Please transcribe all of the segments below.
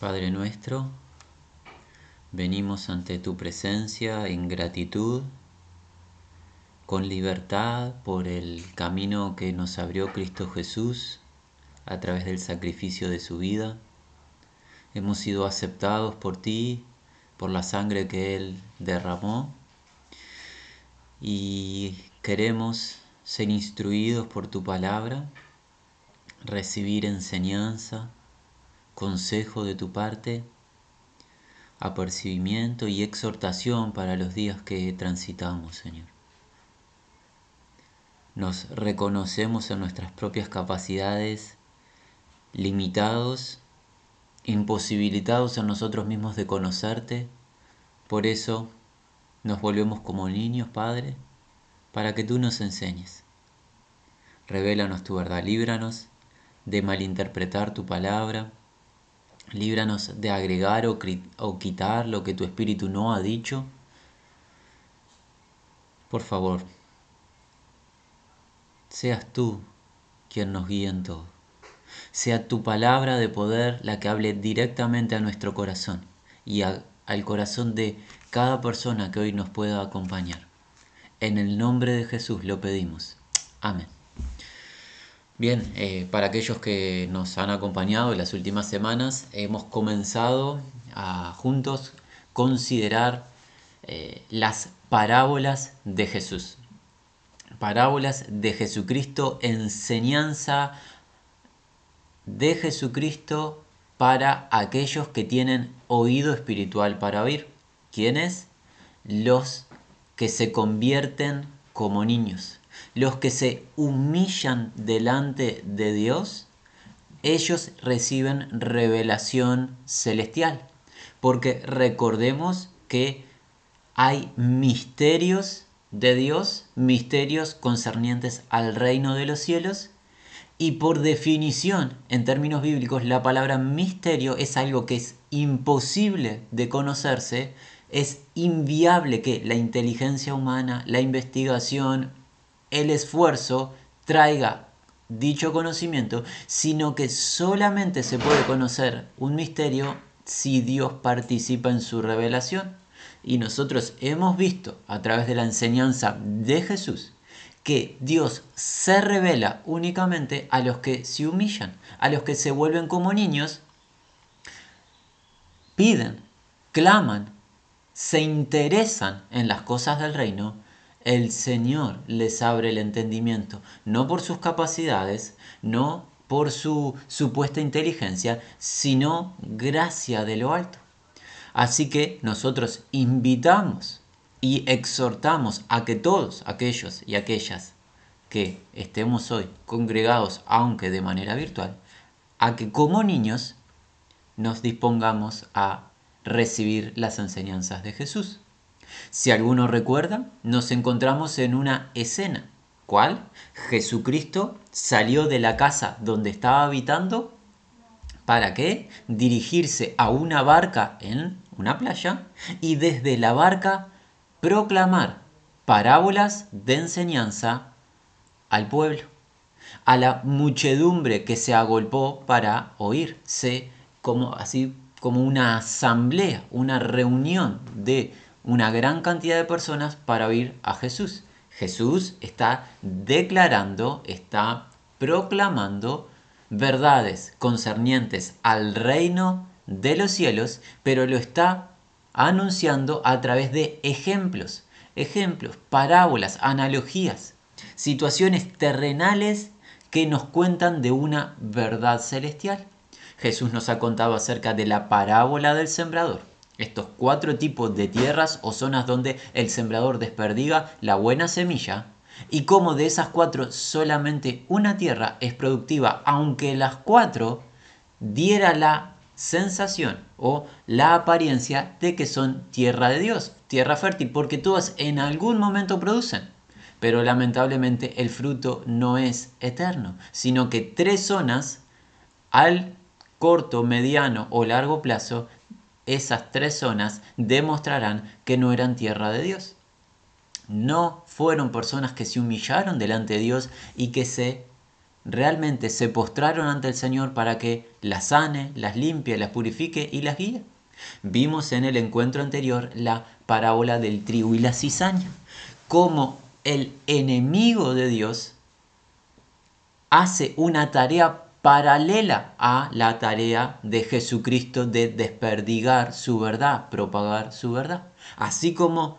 Padre nuestro, venimos ante tu presencia en gratitud, con libertad por el camino que nos abrió Cristo Jesús a través del sacrificio de su vida. Hemos sido aceptados por ti, por la sangre que Él derramó y queremos ser instruidos por tu palabra, recibir enseñanza, consejo de tu parte, apercibimiento y exhortación para los días que transitamos, Señor. Nos reconocemos en nuestras propias capacidades, limitados, imposibilitados en nosotros mismos de conocerte, por eso nos volvemos como niños, Padre, para que tú nos enseñes. Revélanos tu verdad, líbranos de malinterpretar tu palabra, Líbranos de agregar o, quitar lo que tu espíritu no ha dicho. Por favor, seas tú quien nos guíe en todo. Sea tu palabra de poder la que hable directamente a nuestro corazón y al corazón de cada persona que hoy nos pueda acompañar. En el nombre de Jesús lo pedimos. Amén. Bien, eh, para aquellos que nos han acompañado en las últimas semanas, hemos comenzado a juntos considerar eh, las parábolas de Jesús. Parábolas de Jesucristo, enseñanza de Jesucristo para aquellos que tienen oído espiritual para oír. ¿Quiénes? Los que se convierten como niños los que se humillan delante de Dios, ellos reciben revelación celestial. Porque recordemos que hay misterios de Dios, misterios concernientes al reino de los cielos, y por definición, en términos bíblicos, la palabra misterio es algo que es imposible de conocerse, es inviable que la inteligencia humana, la investigación, el esfuerzo traiga dicho conocimiento, sino que solamente se puede conocer un misterio si Dios participa en su revelación. Y nosotros hemos visto a través de la enseñanza de Jesús que Dios se revela únicamente a los que se humillan, a los que se vuelven como niños, piden, claman, se interesan en las cosas del reino el Señor les abre el entendimiento, no por sus capacidades, no por su supuesta inteligencia, sino gracia de lo alto. Así que nosotros invitamos y exhortamos a que todos aquellos y aquellas que estemos hoy congregados, aunque de manera virtual, a que como niños nos dispongamos a recibir las enseñanzas de Jesús. Si alguno recuerda, nos encontramos en una escena. ¿Cuál? Jesucristo salió de la casa donde estaba habitando. ¿Para qué? Dirigirse a una barca en una playa y desde la barca proclamar parábolas de enseñanza al pueblo, a la muchedumbre que se agolpó para oírse como así como una asamblea, una reunión de una gran cantidad de personas para oír a Jesús. Jesús está declarando, está proclamando verdades concernientes al reino de los cielos, pero lo está anunciando a través de ejemplos, ejemplos, parábolas, analogías, situaciones terrenales que nos cuentan de una verdad celestial. Jesús nos ha contado acerca de la parábola del sembrador estos cuatro tipos de tierras o zonas donde el sembrador desperdiga la buena semilla y cómo de esas cuatro solamente una tierra es productiva, aunque las cuatro diera la sensación o la apariencia de que son tierra de Dios, tierra fértil, porque todas en algún momento producen. Pero lamentablemente el fruto no es eterno, sino que tres zonas al corto, mediano o largo plazo esas tres zonas demostrarán que no eran tierra de Dios. No fueron personas que se humillaron delante de Dios y que se realmente se postraron ante el Señor para que las sane, las limpie, las purifique y las guíe. Vimos en el encuentro anterior la parábola del trigo y la cizaña, cómo el enemigo de Dios hace una tarea paralela a la tarea de Jesucristo de desperdigar su verdad, propagar su verdad. Así como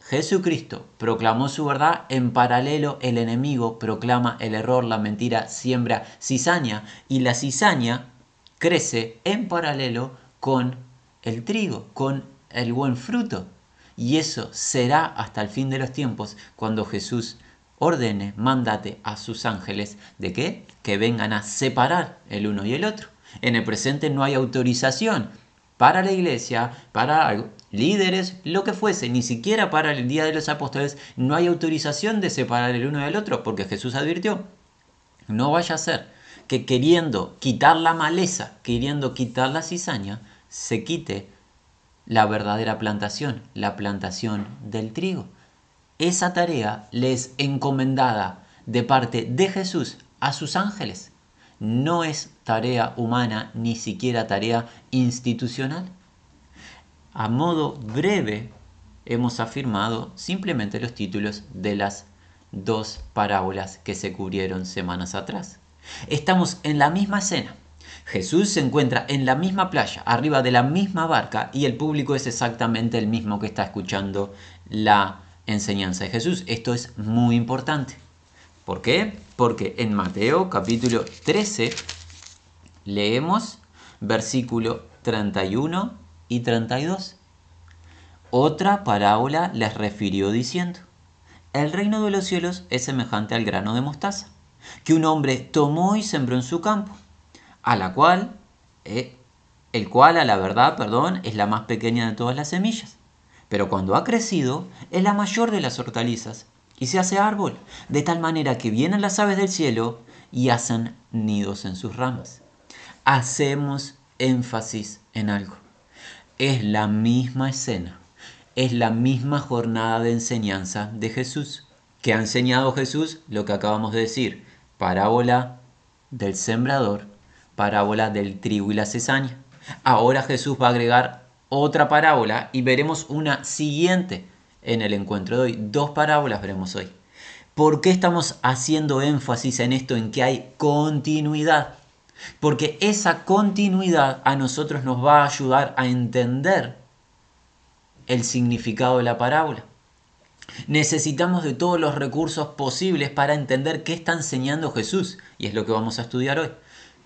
Jesucristo proclamó su verdad, en paralelo el enemigo proclama el error, la mentira, siembra cizaña y la cizaña crece en paralelo con el trigo, con el buen fruto. Y eso será hasta el fin de los tiempos cuando Jesús ordene, mandate a sus ángeles de qué? Que vengan a separar el uno y el otro. En el presente no hay autorización para la iglesia, para líderes, lo que fuese, ni siquiera para el día de los apóstoles, no hay autorización de separar el uno del otro, porque Jesús advirtió, no vaya a ser que queriendo quitar la maleza, queriendo quitar la cizaña, se quite la verdadera plantación, la plantación del trigo. Esa tarea les encomendada de parte de Jesús a sus ángeles no es tarea humana ni siquiera tarea institucional. A modo breve hemos afirmado simplemente los títulos de las dos parábolas que se cubrieron semanas atrás. Estamos en la misma escena. Jesús se encuentra en la misma playa, arriba de la misma barca, y el público es exactamente el mismo que está escuchando la enseñanza de Jesús. Esto es muy importante. ¿Por qué? Porque en Mateo capítulo 13 leemos versículo 31 y 32. Otra parábola les refirió diciendo, el reino de los cielos es semejante al grano de mostaza, que un hombre tomó y sembró en su campo, a la cual, eh, el cual a la verdad, perdón, es la más pequeña de todas las semillas, pero cuando ha crecido es la mayor de las hortalizas y se hace árbol, de tal manera que vienen las aves del cielo y hacen nidos en sus ramas. Hacemos énfasis en algo. Es la misma escena, es la misma jornada de enseñanza de Jesús. que ha enseñado Jesús? Lo que acabamos de decir, parábola del sembrador, parábola del trigo y la cizaña. Ahora Jesús va a agregar otra parábola y veremos una siguiente en el encuentro de hoy. Dos parábolas veremos hoy. ¿Por qué estamos haciendo énfasis en esto, en que hay continuidad? Porque esa continuidad a nosotros nos va a ayudar a entender el significado de la parábola. Necesitamos de todos los recursos posibles para entender qué está enseñando Jesús, y es lo que vamos a estudiar hoy.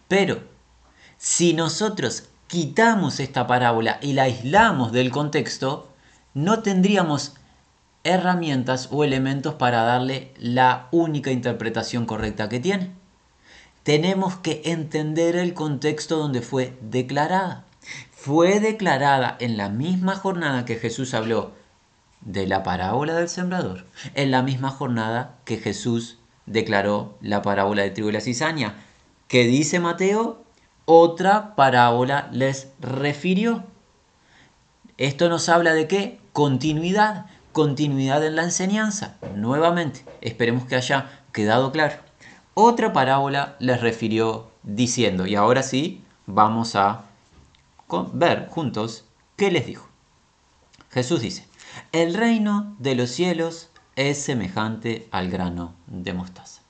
Pero si nosotros quitamos esta parábola y la aislamos del contexto, no tendríamos herramientas o elementos para darle la única interpretación correcta que tiene. Tenemos que entender el contexto donde fue declarada. Fue declarada en la misma jornada que Jesús habló de la parábola del sembrador, en la misma jornada que Jesús declaró la parábola de trigo y la cizaña, que dice Mateo, otra parábola les refirió. Esto nos habla de qué? Continuidad continuidad en la enseñanza. Nuevamente, esperemos que haya quedado claro. Otra parábola les refirió diciendo, y ahora sí, vamos a ver juntos qué les dijo. Jesús dice, el reino de los cielos es semejante al grano de mostaza.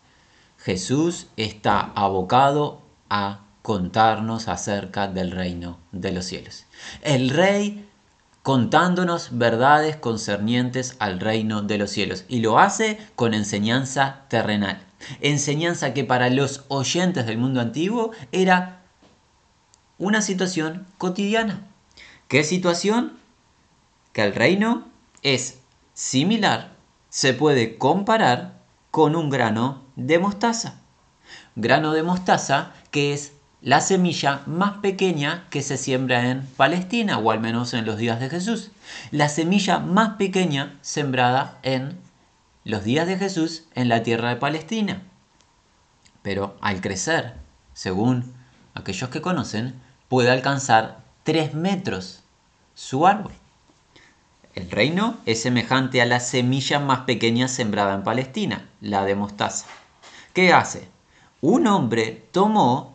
Jesús está abocado a contarnos acerca del reino de los cielos. El rey contándonos verdades concernientes al reino de los cielos. Y lo hace con enseñanza terrenal. Enseñanza que para los oyentes del mundo antiguo era una situación cotidiana. ¿Qué situación? Que el reino es similar, se puede comparar con un grano de mostaza. Grano de mostaza que es la semilla más pequeña que se siembra en Palestina, o al menos en los días de Jesús. La semilla más pequeña sembrada en los días de Jesús en la tierra de Palestina. Pero al crecer, según aquellos que conocen, puede alcanzar 3 metros su árbol. El reino es semejante a la semilla más pequeña sembrada en Palestina, la de mostaza. ¿Qué hace? un hombre tomó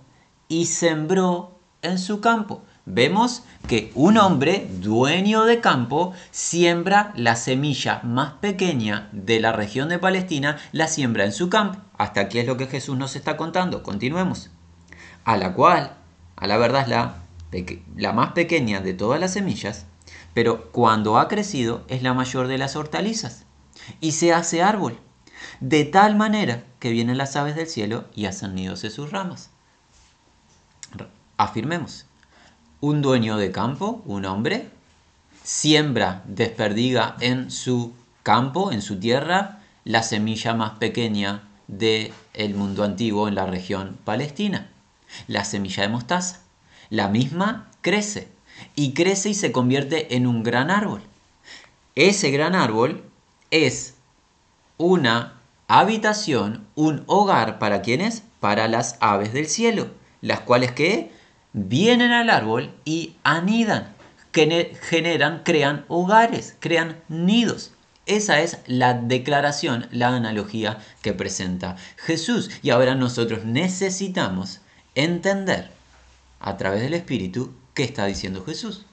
y sembró en su campo. Vemos que un hombre dueño de campo siembra la semilla más pequeña de la región de Palestina, la siembra en su campo. Hasta aquí es lo que Jesús nos está contando. Continuemos. A la cual, a la verdad es la, la más pequeña de todas las semillas, pero cuando ha crecido es la mayor de las hortalizas y se hace árbol, de tal manera que vienen las aves del cielo y hacen nidos en sus ramas. Afirmemos, un dueño de campo, un hombre, siembra, desperdiga en su campo, en su tierra, la semilla más pequeña del el mundo antiguo en la región palestina, la semilla de mostaza. La misma crece y crece y se convierte en un gran árbol. Ese gran árbol es una habitación, un hogar para quienes? Para las aves del cielo, las cuales que vienen al árbol y anidan, generan, crean hogares, crean nidos. Esa es la declaración, la analogía que presenta Jesús. Y ahora nosotros necesitamos entender a través del Espíritu qué está diciendo Jesús.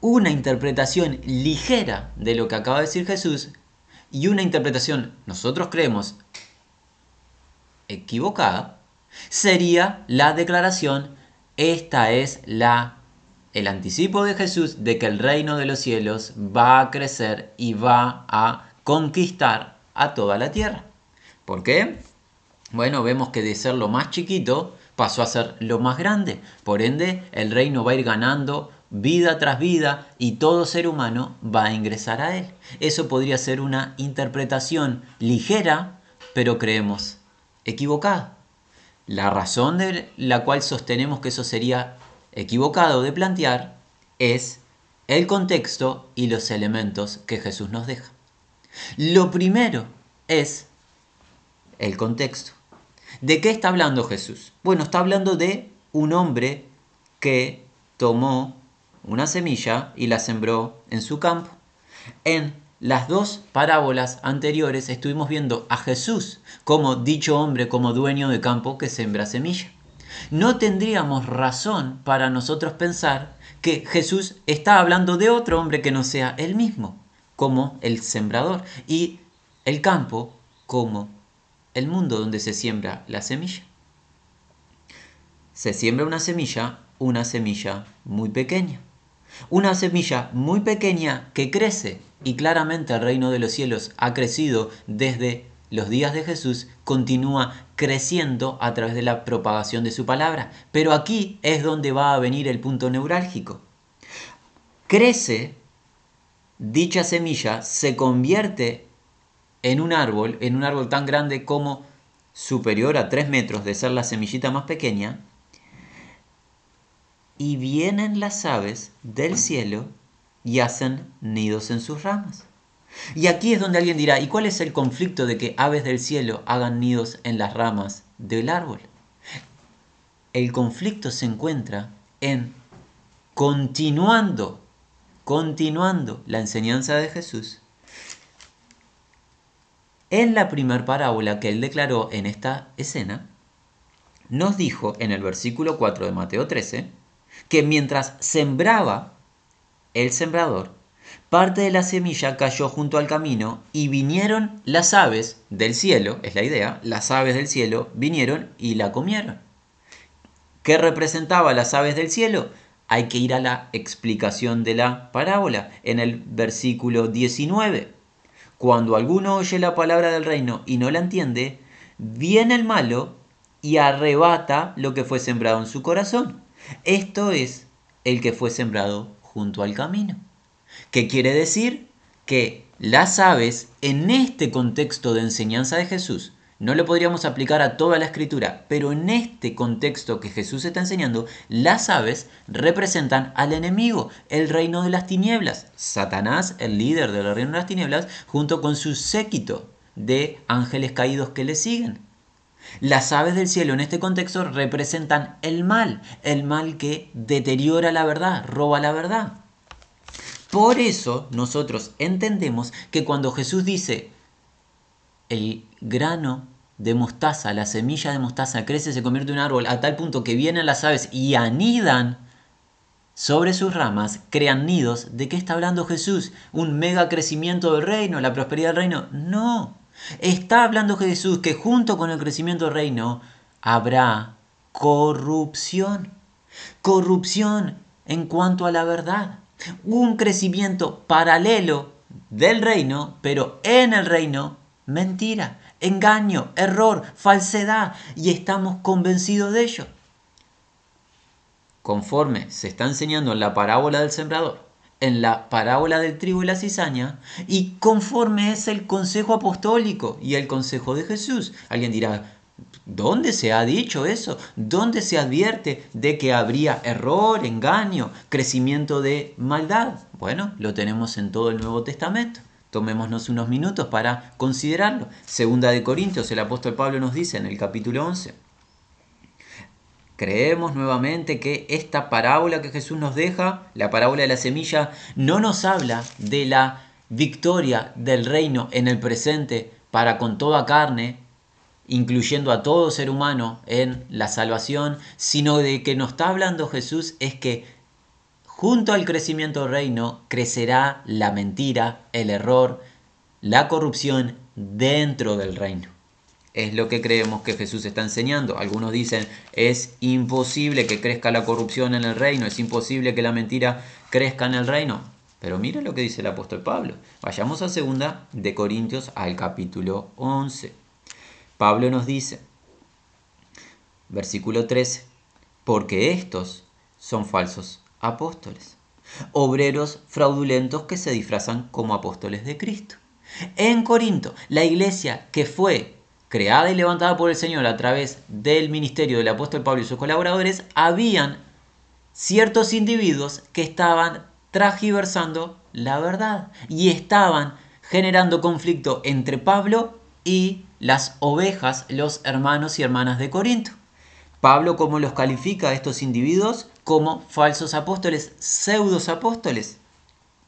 Una interpretación ligera de lo que acaba de decir Jesús y una interpretación, nosotros creemos, equivocada, sería la declaración esta es la el anticipo de Jesús de que el reino de los cielos va a crecer y va a conquistar a toda la tierra. ¿Por qué? Bueno, vemos que de ser lo más chiquito pasó a ser lo más grande. Por ende, el reino va a ir ganando vida tras vida y todo ser humano va a ingresar a él. Eso podría ser una interpretación ligera, pero creemos equivocada. La razón de la cual sostenemos que eso sería equivocado de plantear es el contexto y los elementos que Jesús nos deja. Lo primero es el contexto. ¿De qué está hablando Jesús? Bueno, está hablando de un hombre que tomó una semilla y la sembró en su campo. En las dos parábolas anteriores estuvimos viendo a Jesús como dicho hombre, como dueño de campo que sembra semilla. No tendríamos razón para nosotros pensar que Jesús está hablando de otro hombre que no sea él mismo, como el sembrador, y el campo como el mundo donde se siembra la semilla. Se siembra una semilla, una semilla muy pequeña. Una semilla muy pequeña que crece y claramente el reino de los cielos ha crecido desde los días de Jesús, continúa creciendo a través de la propagación de su palabra. Pero aquí es donde va a venir el punto neurálgico. Crece, dicha semilla se convierte en un árbol, en un árbol tan grande como superior a 3 metros de ser la semillita más pequeña, y vienen las aves del cielo y hacen nidos en sus ramas. Y aquí es donde alguien dirá, ¿y cuál es el conflicto de que aves del cielo hagan nidos en las ramas del árbol? El conflicto se encuentra en continuando, continuando la enseñanza de Jesús. En la primera parábola que él declaró en esta escena, nos dijo en el versículo 4 de Mateo 13 que mientras sembraba el sembrador, parte de la semilla cayó junto al camino y vinieron las aves del cielo, es la idea, las aves del cielo vinieron y la comieron. ¿Qué representaba las aves del cielo? Hay que ir a la explicación de la parábola en el versículo 19. Cuando alguno oye la palabra del reino y no la entiende, viene el malo y arrebata lo que fue sembrado en su corazón. Esto es el que fue sembrado junto al camino. ¿Qué quiere decir? Que las aves, en este contexto de enseñanza de Jesús, no lo podríamos aplicar a toda la escritura, pero en este contexto que Jesús está enseñando, las aves representan al enemigo, el reino de las tinieblas. Satanás, el líder del reino de las tinieblas, junto con su séquito de ángeles caídos que le siguen. Las aves del cielo en este contexto representan el mal, el mal que deteriora la verdad, roba la verdad. Por eso nosotros entendemos que cuando Jesús dice, el grano de mostaza, la semilla de mostaza crece, se convierte en un árbol a tal punto que vienen las aves y anidan sobre sus ramas, crean nidos. ¿De qué está hablando Jesús? ¿Un mega crecimiento del reino, la prosperidad del reino? No. Está hablando Jesús que junto con el crecimiento del reino habrá corrupción. Corrupción en cuanto a la verdad. Un crecimiento paralelo del reino, pero en el reino, mentira, engaño, error, falsedad, y estamos convencidos de ello. Conforme se está enseñando en la parábola del sembrador, en la parábola del trigo y la cizaña, y conforme es el consejo apostólico y el consejo de Jesús. Alguien dirá, ¿Dónde se ha dicho eso? ¿Dónde se advierte de que habría error, engaño, crecimiento de maldad? Bueno, lo tenemos en todo el Nuevo Testamento. Tomémonos unos minutos para considerarlo. Segunda de Corintios, el apóstol Pablo nos dice en el capítulo 11. Creemos nuevamente que esta parábola que Jesús nos deja, la parábola de la semilla, no nos habla de la victoria del reino en el presente para con toda carne, incluyendo a todo ser humano en la salvación, sino de que nos está hablando Jesús es que junto al crecimiento del reino crecerá la mentira, el error, la corrupción dentro del reino. Es lo que creemos que Jesús está enseñando. Algunos dicen, es imposible que crezca la corrupción en el reino, es imposible que la mentira crezca en el reino. Pero mira lo que dice el apóstol Pablo. Vayamos a segunda de Corintios al capítulo 11. Pablo nos dice, versículo 13, porque estos son falsos apóstoles, obreros fraudulentos que se disfrazan como apóstoles de Cristo. En Corinto, la iglesia que fue creada y levantada por el Señor a través del ministerio del apóstol Pablo y sus colaboradores, habían ciertos individuos que estaban tragiversando la verdad y estaban generando conflicto entre Pablo y las ovejas, los hermanos y hermanas de Corinto. Pablo, ¿cómo los califica a estos individuos? Como falsos apóstoles, pseudos apóstoles.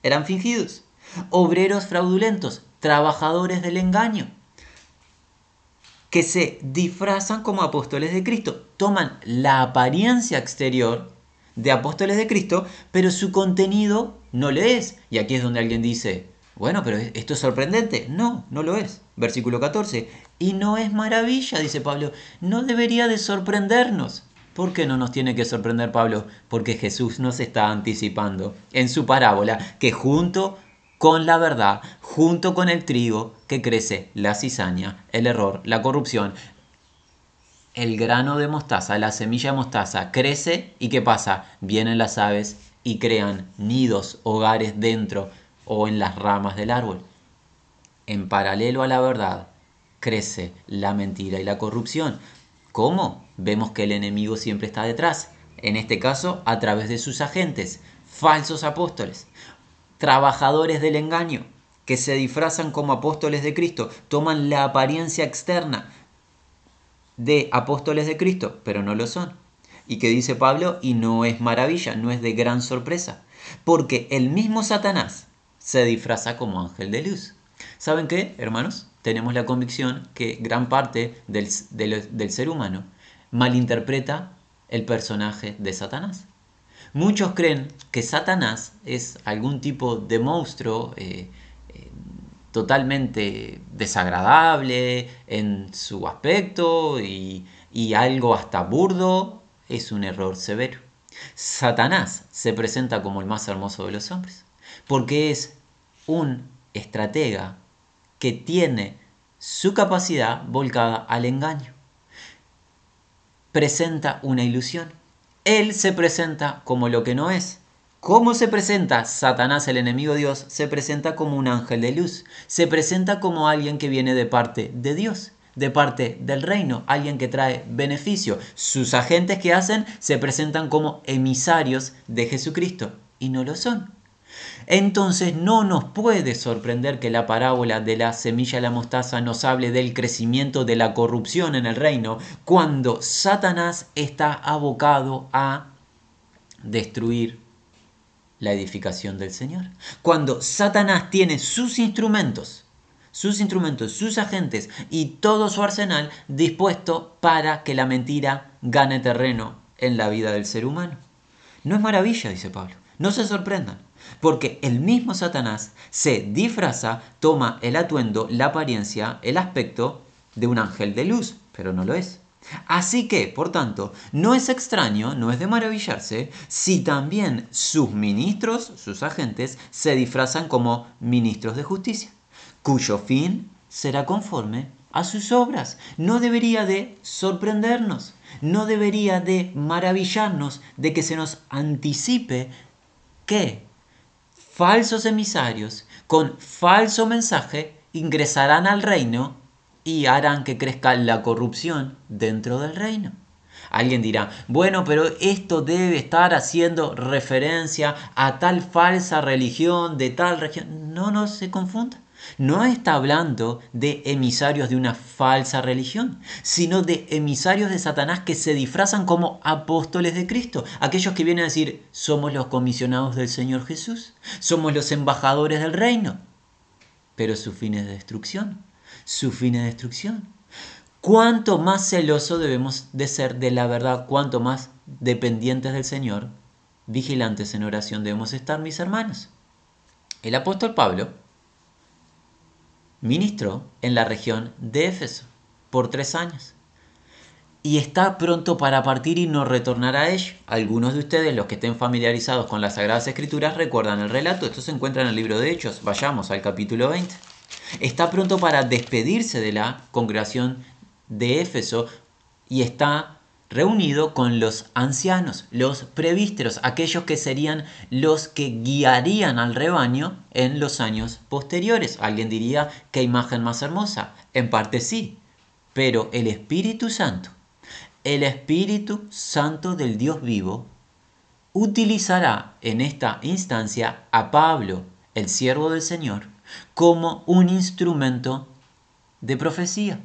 Eran fingidos. Obreros fraudulentos, trabajadores del engaño, que se disfrazan como apóstoles de Cristo. Toman la apariencia exterior de apóstoles de Cristo, pero su contenido no lo es. Y aquí es donde alguien dice, bueno, pero esto es sorprendente. No, no lo es. Versículo 14. Y no es maravilla, dice Pablo. No debería de sorprendernos. ¿Por qué no nos tiene que sorprender Pablo? Porque Jesús nos está anticipando en su parábola que junto con la verdad, junto con el trigo que crece la cizaña, el error, la corrupción, el grano de mostaza, la semilla de mostaza crece y ¿qué pasa? Vienen las aves y crean nidos, hogares dentro o en las ramas del árbol. En paralelo a la verdad crece la mentira y la corrupción. ¿Cómo? Vemos que el enemigo siempre está detrás. En este caso, a través de sus agentes, falsos apóstoles, trabajadores del engaño, que se disfrazan como apóstoles de Cristo, toman la apariencia externa de apóstoles de Cristo, pero no lo son. ¿Y qué dice Pablo? Y no es maravilla, no es de gran sorpresa, porque el mismo Satanás se disfraza como ángel de luz. ¿Saben qué, hermanos? Tenemos la convicción que gran parte del, ser humano malinterpreta el personaje de Satanás. Muchos creen que Satanás es algún tipo de monstruo eh, eh, totalmente desagradable en su aspecto y algo hasta burdo. Es un error severo. Satanás se presenta como el más hermoso de los hombres porque es un estratega que tiene su capacidad volcada al engaño. Presenta una ilusión. Él se presenta como lo que no es. ¿Cómo se presenta Satanás, el enemigo de Dios? Se presenta como un ángel de luz. Se presenta como alguien que viene de parte de Dios, de parte del reino, alguien que trae beneficio. Sus agentes que hacen se presentan como emisarios de Jesucristo y no lo son. Entonces no nos puede sorprender que la parábola de la semilla de la mostaza nos hable del crecimiento de la corrupción en el reino cuando Satanás está abocado a destruir la edificación del Señor. Cuando Satanás tiene sus instrumentos, sus instrumentos, sus agentes y todo su arsenal dispuesto para que la mentira gane terreno en la vida del ser humano. No es maravilla, dice Pablo. No se sorprendan, porque el mismo Satanás se disfraza, toma el atuendo, la apariencia, el aspecto de un ángel de luz, pero no lo es. Así que, por tanto, no es extraño, no es de maravillarse, si también sus ministros, sus agentes, se disfrazan como ministros de justicia, cuyo fin será conforme a sus obras. No debería de sorprendernos, no debería de maravillarnos de que se nos anticipe que falsos emisarios con falso mensaje ingresarán al reino y harán que crezca la corrupción dentro del reino. Alguien dirá, bueno, pero esto debe estar haciendo referencia a tal falsa religión de tal región. No, no se confunda. No está hablando de emisarios de una falsa religión, sino de emisarios de Satanás que se disfrazan como apóstoles de Cristo, aquellos que vienen a decir, somos los comisionados del Señor Jesús, somos los embajadores del reino, pero su fin es de destrucción su fin de destrucción. Cuanto más celoso debemos de ser de la verdad, cuanto más dependientes del Señor, vigilantes en oración debemos estar, mis hermanos. El apóstol Pablo ministró en la región de Éfeso por tres años y está pronto para partir y no retornar a ello. Algunos de ustedes, los que estén familiarizados con las Sagradas Escrituras, recuerdan el relato. Esto se encuentra en el libro de Hechos. Vayamos al capítulo 20 está pronto para despedirse de la congregación de Éfeso y está reunido con los ancianos, los prevísteros, aquellos que serían los que guiarían al rebaño en los años posteriores. Alguien diría, ¿qué imagen más hermosa? En parte sí, pero el Espíritu Santo, el Espíritu Santo del Dios vivo, utilizará en esta instancia a Pablo, el siervo del Señor, como un instrumento de profecía.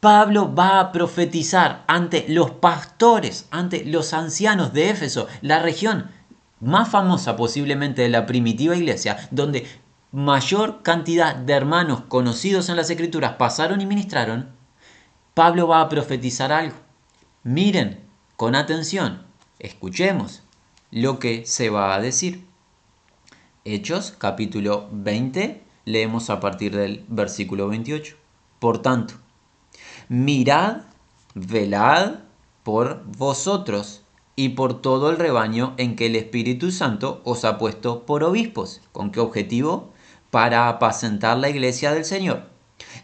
Pablo va a profetizar ante los pastores, ante los ancianos de Éfeso, la región más famosa posiblemente de la primitiva iglesia, donde mayor cantidad de hermanos conocidos en las escrituras pasaron y ministraron, Pablo va a profetizar algo. Miren con atención, escuchemos lo que se va a decir. Hechos capítulo 20, leemos a partir del versículo 28. Por tanto, mirad, velad por vosotros y por todo el rebaño en que el Espíritu Santo os ha puesto por obispos. ¿Con qué objetivo? Para apacentar la iglesia del Señor,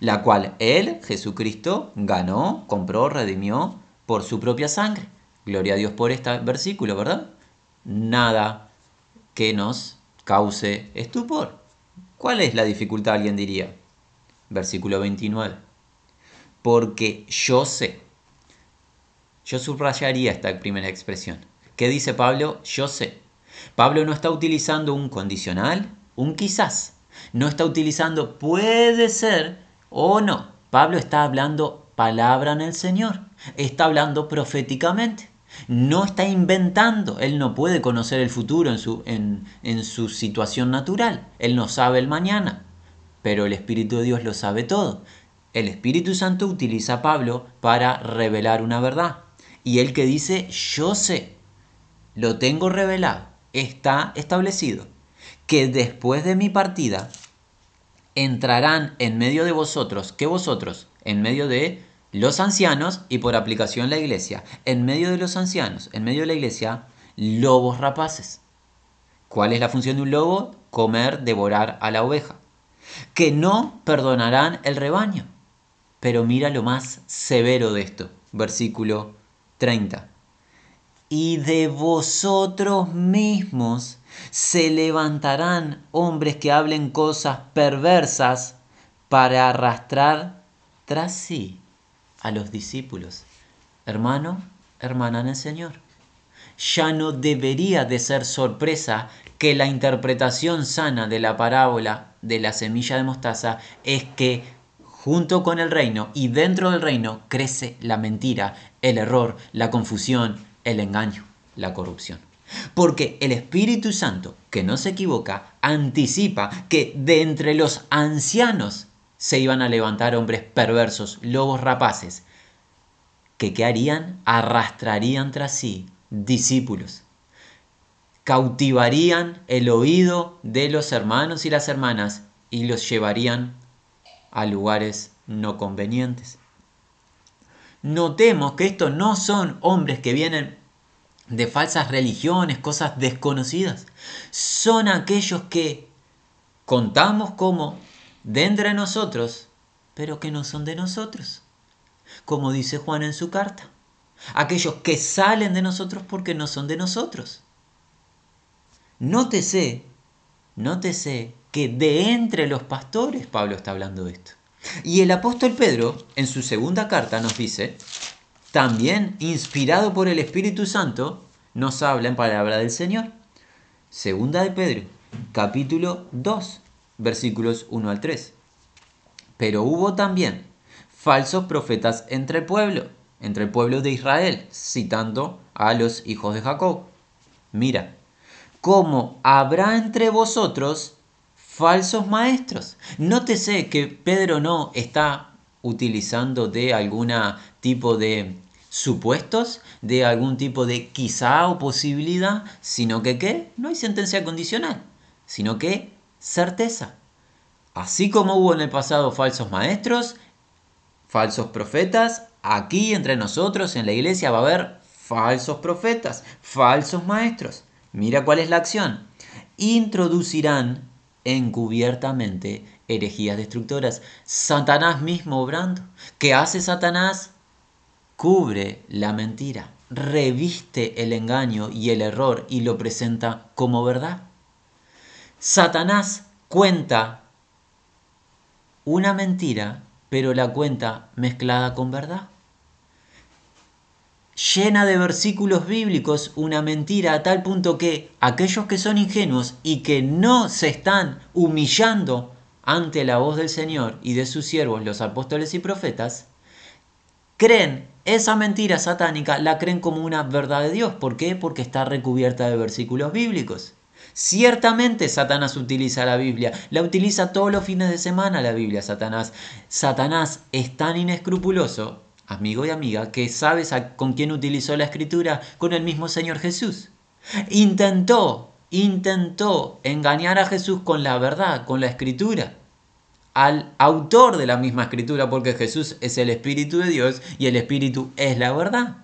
la cual Él, Jesucristo, ganó, compró, redimió por su propia sangre. Gloria a Dios por este versículo, ¿verdad? Nada que nos cause estupor. ¿Cuál es la dificultad? Alguien diría. Versículo 29. Porque yo sé. Yo subrayaría esta primera expresión. ¿Qué dice Pablo? Yo sé. Pablo no está utilizando un condicional, un quizás. No está utilizando puede ser o no. Pablo está hablando palabra en el Señor. Está hablando proféticamente no está inventando, él no puede conocer el futuro en su, en, en su situación natural, él no sabe el mañana, pero el Espíritu de Dios lo sabe todo. El Espíritu Santo utiliza a Pablo para revelar una verdad. Y él que dice, yo sé, lo tengo revelado, está establecido, que después de mi partida entrarán en medio de vosotros, que vosotros, en medio de los ancianos y por aplicación la iglesia. En medio de los ancianos, en medio de la iglesia, lobos rapaces. ¿Cuál es la función de un lobo? Comer, devorar a la oveja. Que no perdonarán el rebaño. Pero mira lo más severo de esto, versículo 30. Y de vosotros mismos se levantarán hombres que hablen cosas perversas para arrastrar tras sí a los discípulos, hermano, hermana en el Señor. Ya no debería de ser sorpresa que la interpretación sana de la parábola de la semilla de mostaza es que junto con el reino y dentro del reino crece la mentira, el error, la confusión, el engaño, la corrupción. Porque el Espíritu Santo, que no se equivoca, anticipa que de entre los ancianos se iban a levantar hombres perversos, lobos rapaces, que ¿qué harían? Arrastrarían tras sí discípulos. Cautivarían el oído de los hermanos y las hermanas y los llevarían a lugares no convenientes. Notemos que estos no son hombres que vienen de falsas religiones, cosas desconocidas. Son aquellos que contamos como de nosotros, pero que no son de nosotros. Como dice Juan en su carta. Aquellos que salen de nosotros porque no son de nosotros. Nótese, nótese que de entre los pastores Pablo está hablando de esto. Y el apóstol Pedro, en su segunda carta, nos dice, también inspirado por el Espíritu Santo, nos habla en palabra del Señor. Segunda de Pedro, capítulo 2, versículos 1 al 3. Pero hubo también falsos profetas entre el pueblo, entre el pueblo de Israel, citando a los hijos de Jacob. Mira, ¿cómo habrá entre vosotros falsos maestros. Nótese que Pedro no está utilizando de algún tipo de supuestos, de algún tipo de quizá o posibilidad, sino que ¿qué? No hay sentencia condicional, sino que certeza. Así como hubo en el pasado falsos maestros, falsos profetas, aquí entre nosotros en la iglesia va a haber falsos profetas, falsos maestros. Mira cuál es la acción. Introducirán encubiertamente herejías destructoras. Satanás mismo obrando. ¿Qué hace Satanás? Cubre la mentira, reviste el engaño y el error y lo presenta como verdad. Satanás cuenta una mentira, pero la cuenta mezclada con verdad llena de versículos bíblicos una mentira a tal punto que aquellos que son ingenuos y que no se están humillando ante la voz del Señor y de sus siervos, los apóstoles y profetas, creen esa mentira satánica, la creen como una verdad de Dios. ¿Por qué? Porque está recubierta de versículos bíblicos. Ciertamente Satanás utiliza la Biblia, la utiliza todos los fines de semana la Biblia, Satanás. Satanás es tan inescrupuloso amigo y amiga, que sabes con quién utilizó la escritura, con el mismo Señor Jesús. Intentó, intentó engañar a Jesús con la verdad, con la escritura. Al autor de la misma escritura, porque Jesús es el Espíritu de Dios y el Espíritu es la verdad.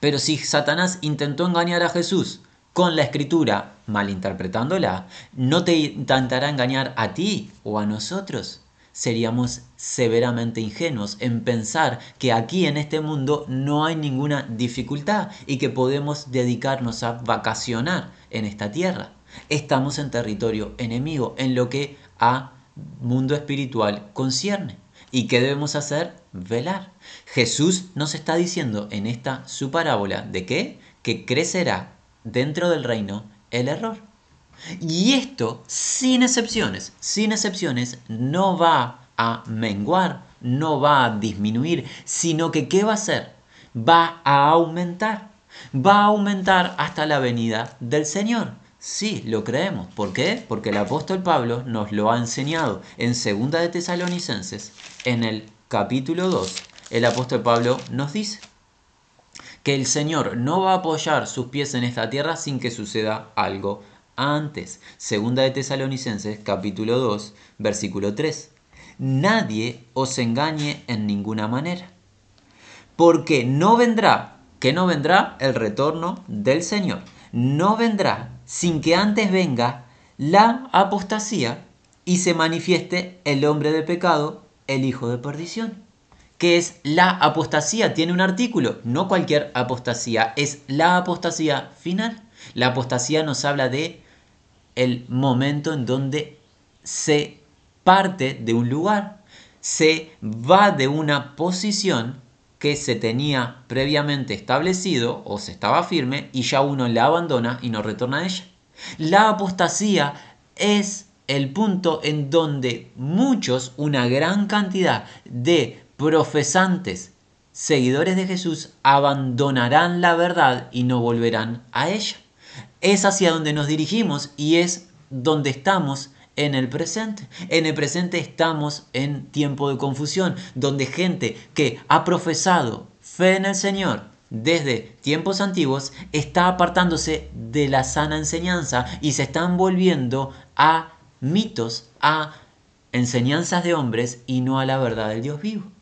Pero si Satanás intentó engañar a Jesús con la escritura, malinterpretándola, no te intentará engañar a ti o a nosotros seríamos severamente ingenuos en pensar que aquí en este mundo no hay ninguna dificultad y que podemos dedicarnos a vacacionar en esta tierra. Estamos en territorio enemigo en lo que a mundo espiritual concierne. ¿Y qué debemos hacer? Velar. Jesús nos está diciendo en esta su parábola de qué? Que crecerá dentro del reino el error. Y esto, sin excepciones, sin excepciones, no va a menguar, no va a disminuir, sino que ¿qué va a hacer? Va a aumentar. Va a aumentar hasta la venida del Señor. Sí, lo creemos. ¿Por qué? Porque el apóstol Pablo nos lo ha enseñado en 2 de Tesalonicenses, en el capítulo 2. El apóstol Pablo nos dice que el Señor no va a apoyar sus pies en esta tierra sin que suceda algo antes. Segunda de Tesalonicenses, capítulo 2, versículo 3. Nadie os engañe en ninguna manera. Porque no vendrá, que no vendrá el retorno del Señor. No vendrá sin que antes venga la apostasía y se manifieste el hombre de pecado, el hijo de perdición. ¿Qué es la apostasía? Tiene un artículo, no cualquier apostasía, es la apostasía final. La apostasía nos habla de el momento en donde se parte de un lugar, se va de una posición que se tenía previamente establecido o se estaba firme y ya uno la abandona y no retorna a ella. La apostasía es el punto en donde muchos, una gran cantidad de profesantes, seguidores de Jesús, abandonarán la verdad y no volverán a ella es hacia donde nos dirigimos y es donde estamos en el presente. En el presente estamos en tiempo de confusión, donde gente que ha profesado fe en el Señor desde tiempos antiguos está apartándose de la sana enseñanza y se están volviendo a mitos, a enseñanzas de hombres y no a la verdad del Dios vivo.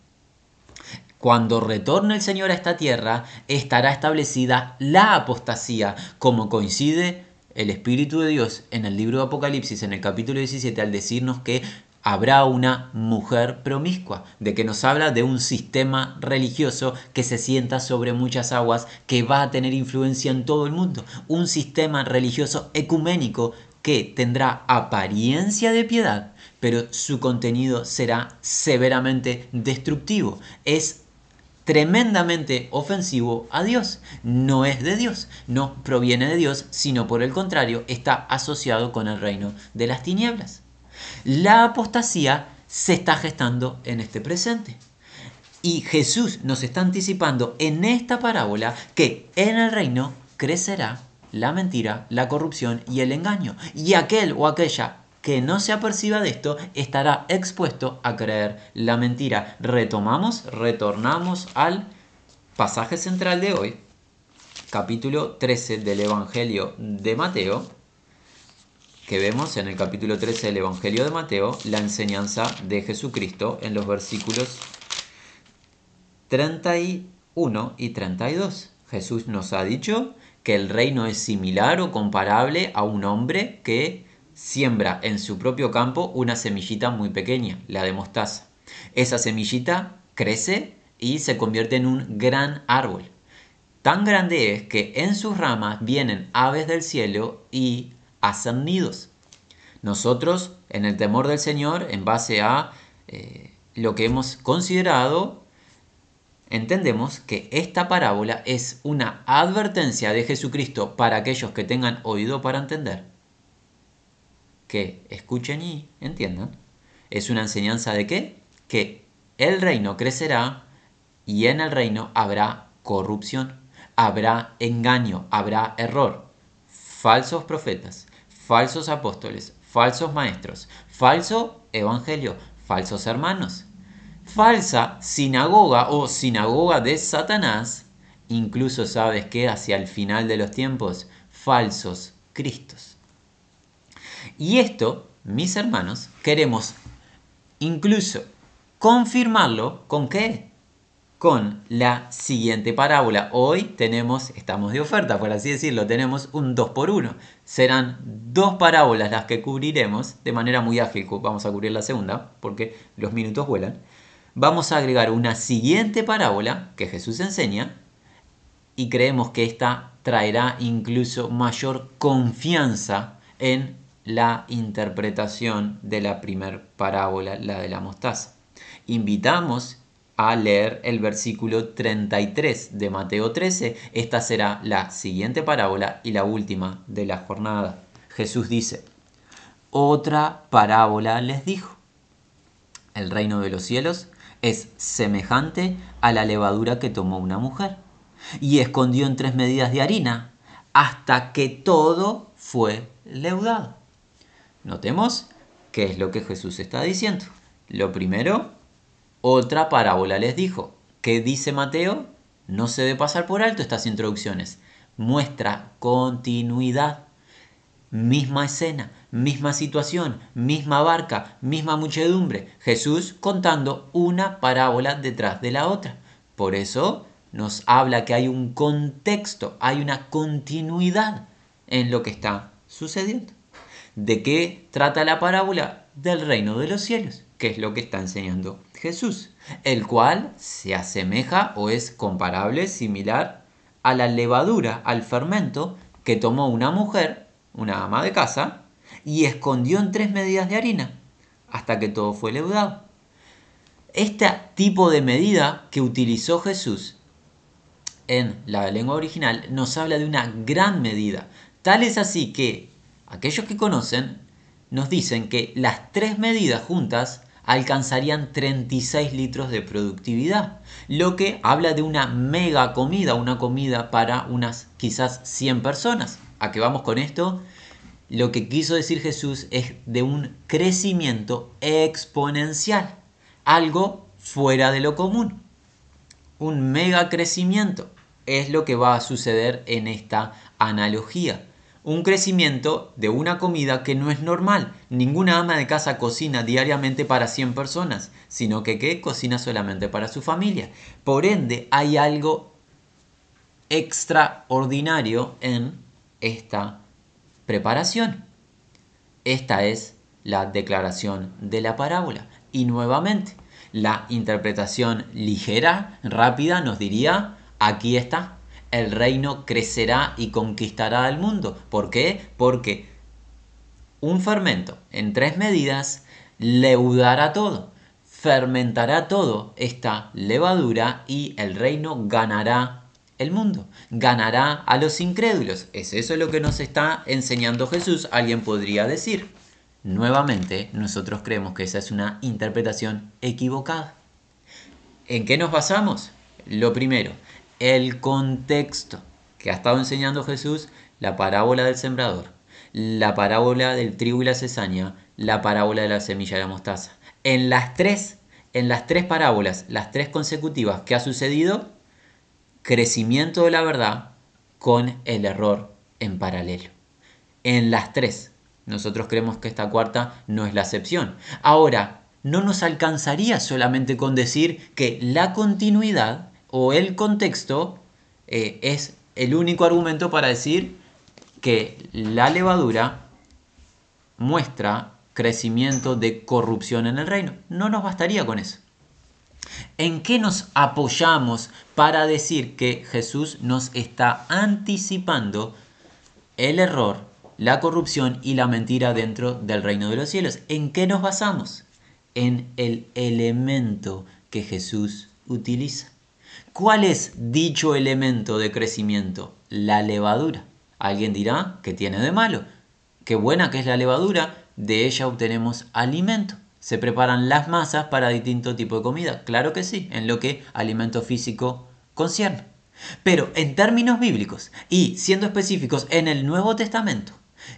Cuando retorne el Señor a esta tierra, estará establecida la apostasía, como coincide el Espíritu de Dios en el libro de Apocalipsis, en el capítulo 17, al decirnos que habrá una mujer promiscua, de que nos habla de un sistema religioso que se sienta sobre muchas aguas, que va a tener influencia en todo el mundo, un sistema religioso ecuménico que tendrá apariencia de piedad, pero su contenido será severamente destructivo. Es tremendamente ofensivo a Dios. No es de Dios, no proviene de Dios, sino por el contrario está asociado con el reino de las tinieblas. La apostasía se está gestando en este presente. Y Jesús nos está anticipando en esta parábola que en el reino crecerá la mentira, la corrupción y el engaño. Y aquel o aquella que no se aperciba de esto estará expuesto a creer la mentira. Retomamos, retornamos al pasaje central de hoy, capítulo 13 del Evangelio de Mateo, que vemos en el capítulo 13 del Evangelio de Mateo la enseñanza de Jesucristo en los versículos 31 y 32. Jesús nos ha dicho que el reino es similar o comparable a un hombre que siembra en su propio campo una semillita muy pequeña, la de mostaza. Esa semillita crece y se convierte en un gran árbol. Tan grande es que en sus ramas vienen aves del cielo y hacen nidos. Nosotros, en el temor del Señor, en base a eh, lo que hemos considerado, entendemos que esta parábola es una advertencia de Jesucristo para aquellos que tengan oído para entender que escuchen y entiendan. Es una enseñanza de qué? Que el reino crecerá y en el reino habrá corrupción, habrá engaño, habrá error. Falsos profetas, falsos apóstoles, falsos maestros, falso evangelio, falsos hermanos, falsa sinagoga o sinagoga de Satanás, incluso sabes que hacia el final de los tiempos, falsos cristos. Y esto, mis hermanos, queremos incluso confirmarlo con qué? Con la siguiente parábola. Hoy tenemos, estamos de oferta, por así decirlo, tenemos un 2 por 1 Serán dos parábolas las que cubriremos de manera muy ágil. Vamos a cubrir la segunda porque los minutos vuelan. Vamos a agregar una siguiente parábola que Jesús enseña y creemos que esta traerá incluso mayor confianza en la interpretación de la primer parábola, la de la mostaza. Invitamos a leer el versículo 33 de Mateo 13. Esta será la siguiente parábola y la última de la jornada. Jesús dice, otra parábola les dijo. El reino de los cielos es semejante a la levadura que tomó una mujer y escondió en tres medidas de harina hasta que todo fue leudado. Notemos qué es lo que Jesús está diciendo. Lo primero, otra parábola les dijo. ¿Qué dice Mateo? No se debe pasar por alto estas introducciones. Muestra continuidad. Misma escena, misma situación, misma barca, misma muchedumbre. Jesús contando una parábola detrás de la otra. Por eso nos habla que hay un contexto, hay una continuidad en lo que está sucediendo. ¿De qué trata la parábola? Del reino de los cielos, que es lo que está enseñando Jesús, el cual se asemeja o es comparable, similar a la levadura, al fermento que tomó una mujer, una ama de casa, y escondió en tres medidas de harina, hasta que todo fue leudado. Este tipo de medida que utilizó Jesús en la lengua original nos habla de una gran medida. Tal es así que Aquellos que conocen nos dicen que las tres medidas juntas alcanzarían 36 litros de productividad, lo que habla de una mega comida, una comida para unas quizás 100 personas. ¿A qué vamos con esto? lo que quiso decir Jesús es de un crecimiento exponencial, algo fuera de lo común. Un mega crecimiento es lo que va a suceder en esta analogía. Un crecimiento de una comida que no es normal. Ninguna ama de casa cocina diariamente para 100 personas, sino que ¿qué? cocina solamente para su familia. Por ende, hay algo extraordinario en esta preparación. Esta es la declaración de la parábola. Y nuevamente, la interpretación ligera, rápida, nos diría, aquí está, el reino crecerá y conquistará el mundo. ¿Por qué? Porque un fermento en tres medidas leudará todo, fermentará todo esta levadura y el reino ganará el mundo, ganará a los incrédulos. ¿Es eso lo que nos está enseñando Jesús? Alguien podría decir. Nuevamente, nosotros creemos que esa es una interpretación equivocada. ¿En qué nos basamos? Lo primero, el contexto que ha estado enseñando Jesús, la parábola del sembrador, la parábola del trigo y la cesaña, la parábola de la semilla de la mostaza. En las tres, en las tres parábolas, las tres consecutivas, ¿qué ha sucedido? crecimiento de la verdad con el error en paralelo. En las tres. Nosotros creemos que esta cuarta no es la excepción. Ahora, no nos alcanzaría solamente con decir que la continuidad o el contexto eh, es el único argumento para decir que la levadura muestra crecimiento de corrupción en el reino. No nos bastaría con eso. ¿En qué nos apoyamos para decir que Jesús nos está anticipando el error, la corrupción y la mentira dentro del reino de los cielos? ¿En qué nos basamos? En el elemento que Jesús utiliza. ¿Cuál es dicho elemento de crecimiento? La levadura. Alguien dirá, ¿qué tiene de malo? Qué buena que es la levadura, de ella obtenemos alimento se preparan las masas para distinto tipo de comida. Claro que sí, en lo que alimento físico concierne. Pero en términos bíblicos y siendo específicos en el Nuevo Testamento,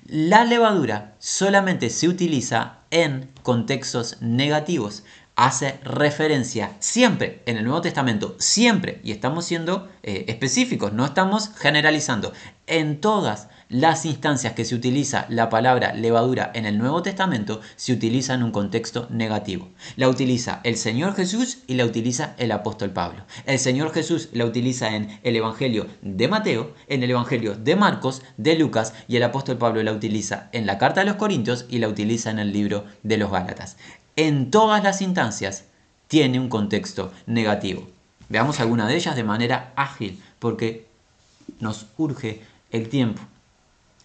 la levadura solamente se utiliza en contextos negativos. Hace referencia siempre en el Nuevo Testamento, siempre, y estamos siendo eh, específicos, no estamos generalizando, en todas las instancias que se utiliza la palabra levadura en el Nuevo Testamento se utiliza en un contexto negativo. La utiliza el Señor Jesús y la utiliza el apóstol Pablo. El Señor Jesús la utiliza en el Evangelio de Mateo, en el Evangelio de Marcos, de Lucas y el apóstol Pablo la utiliza en la carta de los Corintios y la utiliza en el libro de los Gálatas. En todas las instancias tiene un contexto negativo. Veamos alguna de ellas de manera ágil porque nos urge el tiempo.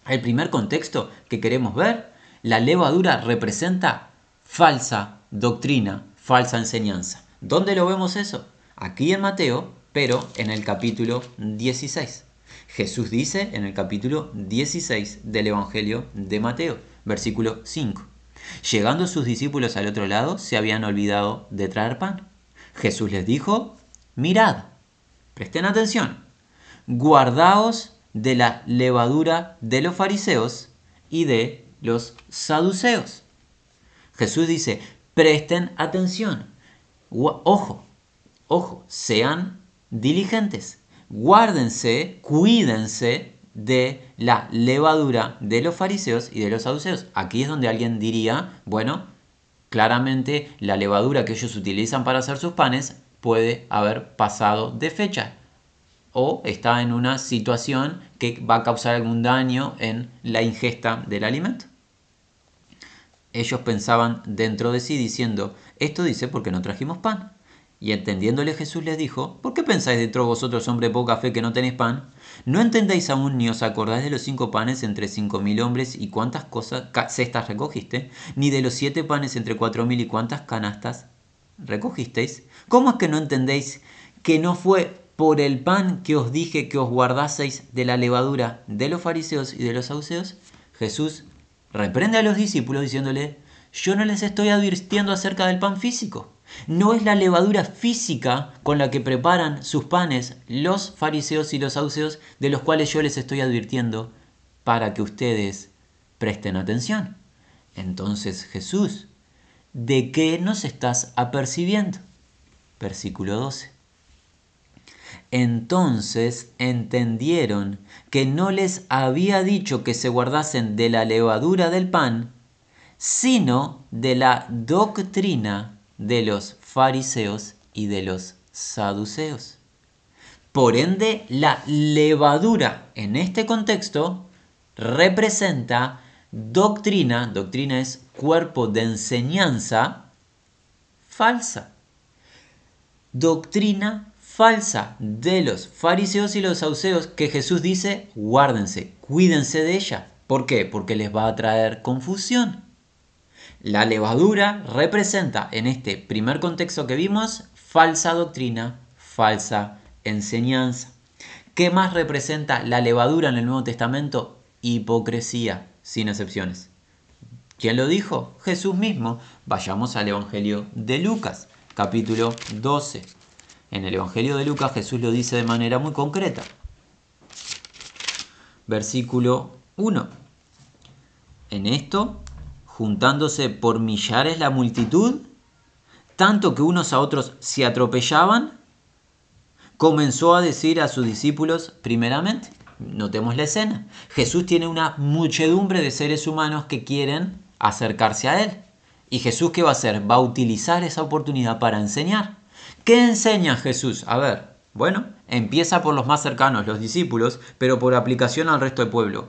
El primer contexto que queremos ver, la levadura representa falsa doctrina, falsa enseñanza. ¿Dónde lo vemos eso? Aquí en Mateo, pero en el capítulo 16. Jesús dice en el capítulo 16 del Evangelio de Mateo, versículo 5. Llegando sus discípulos al otro lado, se habían olvidado de traer pan. Jesús les dijo, mirad, presten atención, guardaos de la levadura de los fariseos y de los saduceos. Jesús dice, presten atención, ojo, ojo, sean diligentes, guárdense, cuídense de la levadura de los fariseos y de los saduceos. Aquí es donde alguien diría, bueno, claramente la levadura que ellos utilizan para hacer sus panes puede haber pasado de fecha o está en una situación que va a causar algún daño en la ingesta del alimento. Ellos pensaban dentro de sí diciendo, esto dice porque no trajimos pan. Y entendiéndole Jesús les dijo, ¿por qué pensáis dentro de vosotros, hombre poca fe, que no tenéis pan? ¿No entendéis aún ni os acordáis de los cinco panes entre cinco mil hombres y cuántas cosas, cestas recogiste? Ni de los siete panes entre cuatro mil y cuántas canastas recogisteis? ¿Cómo es que no entendéis que no fue por el pan que os dije que os guardaseis de la levadura de los fariseos y de los sauceos? Jesús reprende a los discípulos diciéndole, yo no les estoy advirtiendo acerca del pan físico. No es la levadura física con la que preparan sus panes los fariseos y los sauceos de los cuales yo les estoy advirtiendo para que ustedes Presten atención. Entonces Jesús, ¿de qué nos estás apercibiendo? Versículo 12. Entonces entendieron que no les había dicho que se guardasen de la levadura del pan, sino de la doctrina de los fariseos y de los saduceos. Por ende, la levadura en este contexto representa doctrina, doctrina es cuerpo de enseñanza falsa. Doctrina falsa de los fariseos y los saduceos que Jesús dice, guárdense, cuídense de ella. ¿Por qué? Porque les va a traer confusión. La levadura representa en este primer contexto que vimos falsa doctrina, falsa enseñanza. ¿Qué más representa la levadura en el Nuevo Testamento? Hipocresía, sin excepciones. ¿Quién lo dijo? Jesús mismo. Vayamos al Evangelio de Lucas, capítulo 12. En el Evangelio de Lucas Jesús lo dice de manera muy concreta. Versículo 1. En esto, juntándose por millares la multitud, tanto que unos a otros se atropellaban, comenzó a decir a sus discípulos primeramente, notemos la escena, Jesús tiene una muchedumbre de seres humanos que quieren acercarse a Él. ¿Y Jesús qué va a hacer? Va a utilizar esa oportunidad para enseñar. ¿Qué enseña Jesús? A ver, bueno, empieza por los más cercanos, los discípulos, pero por aplicación al resto del pueblo.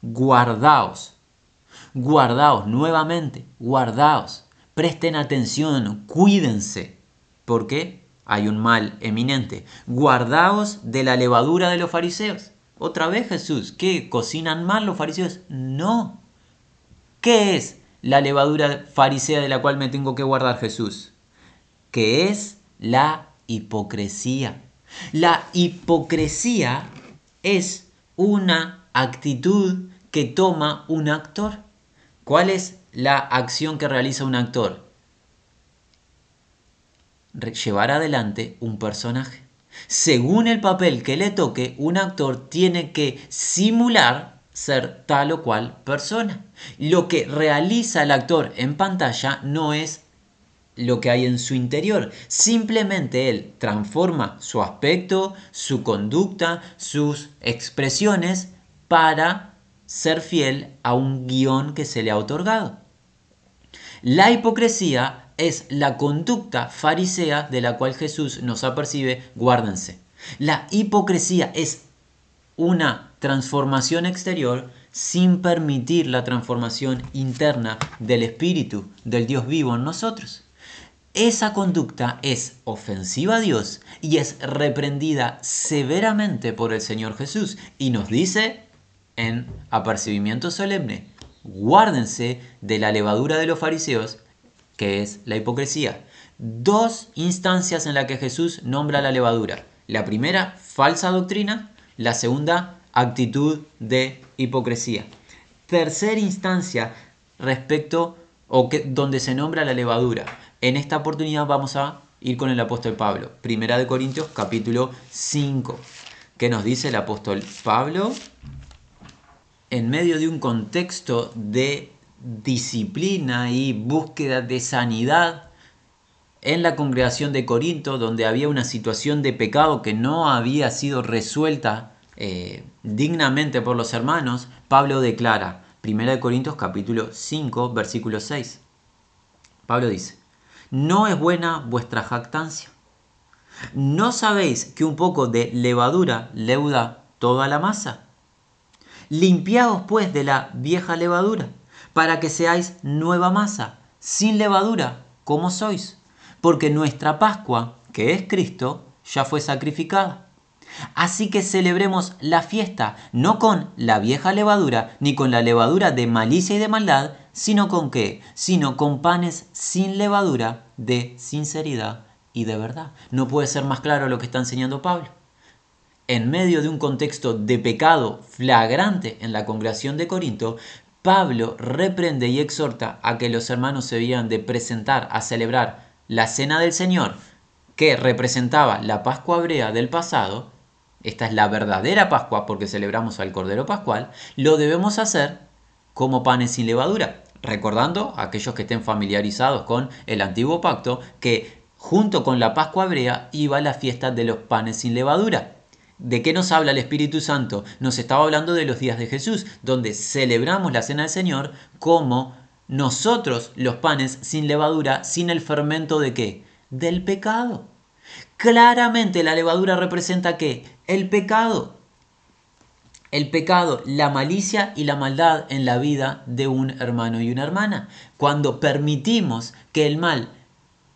Guardaos, guardaos nuevamente, guardaos, presten atención, cuídense. ¿Por qué? hay un mal eminente. Guardaos de la levadura de los fariseos. Otra vez Jesús, ¿qué? ¿Cocinan mal los fariseos? No. ¿Qué es la levadura farisea de la cual me tengo que guardar Jesús? Que es la hipocresía. La hipocresía es una actitud que toma un actor. ¿Cuál es la acción que realiza un actor? llevar adelante un personaje. Según el papel que le toque, un actor tiene que simular ser tal o cual persona. Lo que realiza el actor en pantalla no es lo que hay en su interior. Simplemente él transforma su aspecto, su conducta, sus expresiones para ser fiel a un guion que se le ha otorgado. La hipocresía es la conducta farisea de la cual Jesús nos apercibe, guárdense. La hipocresía es una transformación exterior sin permitir la transformación interna del Espíritu, del Dios vivo en nosotros. Esa conducta es ofensiva a Dios y es reprendida severamente por el Señor Jesús y nos dice en apercibimiento solemne, guárdense de la levadura de los fariseos que es la hipocresía. Dos instancias en las que Jesús nombra la levadura. La primera, falsa doctrina. La segunda, actitud de hipocresía. Tercera instancia respecto o que, donde se nombra la levadura. En esta oportunidad vamos a ir con el apóstol Pablo. Primera de Corintios capítulo 5. ¿Qué nos dice el apóstol Pablo? En medio de un contexto de disciplina y búsqueda de sanidad en la congregación de Corinto, donde había una situación de pecado que no había sido resuelta eh, dignamente por los hermanos, Pablo declara, 1 Corintios capítulo 5, versículo 6. Pablo dice, no es buena vuestra jactancia. ¿No sabéis que un poco de levadura leuda toda la masa? Limpiaos pues de la vieja levadura para que seáis nueva masa, sin levadura, como sois, porque nuestra Pascua, que es Cristo, ya fue sacrificada. Así que celebremos la fiesta, no con la vieja levadura, ni con la levadura de malicia y de maldad, sino con qué? Sino con panes sin levadura de sinceridad y de verdad. No puede ser más claro lo que está enseñando Pablo. En medio de un contexto de pecado flagrante en la congregación de Corinto, Pablo reprende y exhorta a que los hermanos se debían de presentar a celebrar la cena del Señor, que representaba la Pascua hebrea del pasado, esta es la verdadera Pascua porque celebramos al Cordero Pascual, lo debemos hacer como panes sin levadura. Recordando a aquellos que estén familiarizados con el antiguo pacto que junto con la Pascua hebrea iba la fiesta de los panes sin levadura. ¿De qué nos habla el Espíritu Santo? Nos estaba hablando de los días de Jesús, donde celebramos la cena del Señor como nosotros los panes sin levadura, sin el fermento de qué? Del pecado. Claramente la levadura representa qué? El pecado. El pecado, la malicia y la maldad en la vida de un hermano y una hermana. Cuando permitimos que el mal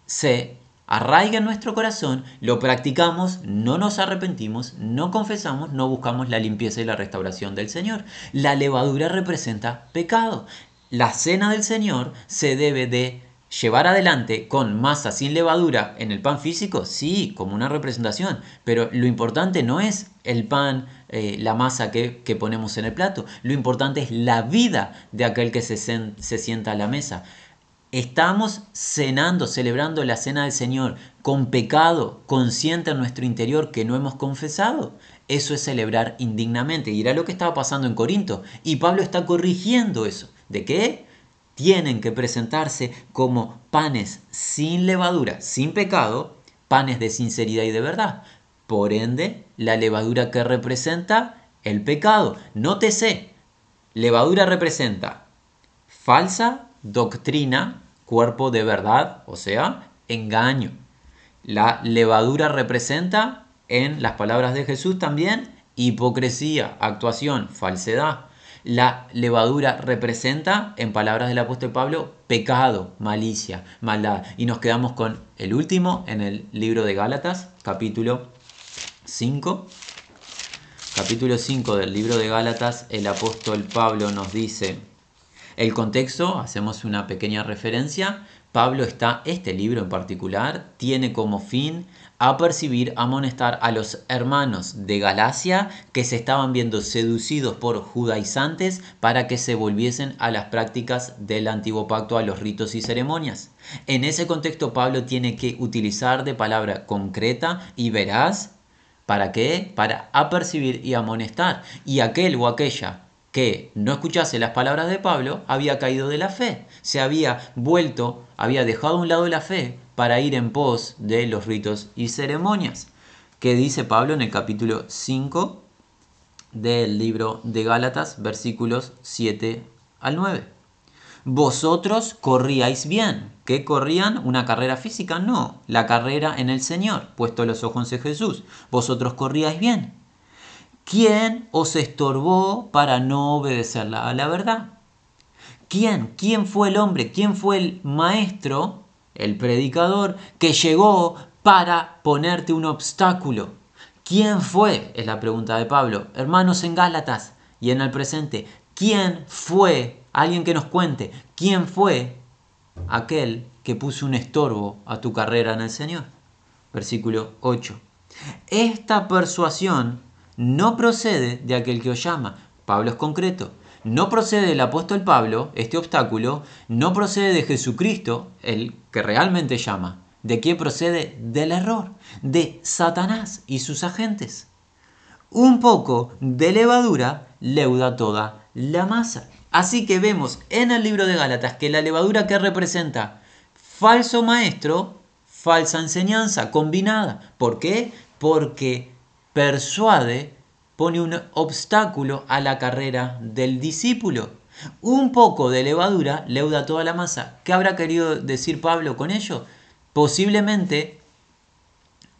se arraiga en nuestro corazón, lo practicamos, no nos arrepentimos, no confesamos, no buscamos la limpieza y la restauración del Señor. La levadura representa pecado la cena del Señor se debe de llevar adelante con masa sin levadura en el pan físico, sí, como una representación, pero lo importante no es el pan, eh, la masa que, ponemos en el plato, lo importante es la vida de aquel que se, se sienta a la mesa. Estamos cenando, celebrando la cena del Señor con pecado consciente en nuestro interior que no hemos confesado. Eso es celebrar indignamente. Y era lo que estaba pasando en Corinto. Y Pablo está corrigiendo eso. ¿De qué? Tienen que presentarse como panes sin levadura, sin pecado, panes de sinceridad y de verdad. Por ende, la levadura que representa el pecado. Nótese, levadura representa falsa doctrina, cuerpo de verdad, o sea, engaño. La levadura representa, en las palabras de Jesús también, hipocresía, actuación, falsedad. La levadura representa, en palabras del apóstol Pablo, pecado, malicia, maldad. Y nos quedamos con el último en el libro de Gálatas, capítulo 5. Capítulo 5 del libro de Gálatas, el apóstol Pablo nos dice, el contexto, hacemos una pequeña referencia, Pablo está, este libro en particular, tiene como fin a percibir, amonestar a los hermanos de Galacia que se estaban viendo seducidos por judaizantes para que se volviesen a las prácticas del antiguo pacto, a los ritos y ceremonias. En ese contexto Pablo tiene que utilizar de palabra concreta y veraz. ¿Para qué? Para apercibir y amonestar. Y aquel o aquella que no escuchase las palabras de Pablo había caído de la fe, se había vuelto, había dejado a un lado la fe para ir en pos de los ritos y ceremonias. Que dice Pablo en el capítulo 5 del libro de Gálatas, versículos 7 al 9. Vosotros corríais bien. ¿Qué corrían? ¿Una carrera física? No, la carrera en el Señor, puesto los ojos en Jesús. Vosotros corríais bien. ¿Quién os estorbó para no obedecerla a la verdad? ¿Quién? ¿Quién fue el hombre? ¿Quién fue el maestro el predicador que llegó para ponerte un obstáculo. ¿Quién fue? Es la pregunta de Pablo. Hermanos en Gálatas y en el presente, ¿quién fue? Alguien que nos cuente, ¿quién fue aquel que puso un estorbo a tu carrera en el Señor? Versículo 8. Esta persuasión no procede de aquel que os llama. Pablo es concreto no procede del apóstol Pablo, este obstáculo, no procede de Jesucristo, el que realmente llama. ¿De quién procede? Del error, de Satanás y sus agentes. Un poco de levadura leuda toda la masa. Así que vemos en el libro de Gálatas que la levadura que representa falso maestro, falsa enseñanza combinada. ¿Por qué? Porque persuade pone un obstáculo a la carrera del discípulo. Un poco de levadura leuda toda la masa. ¿Qué habrá querido decir Pablo con ello? Posiblemente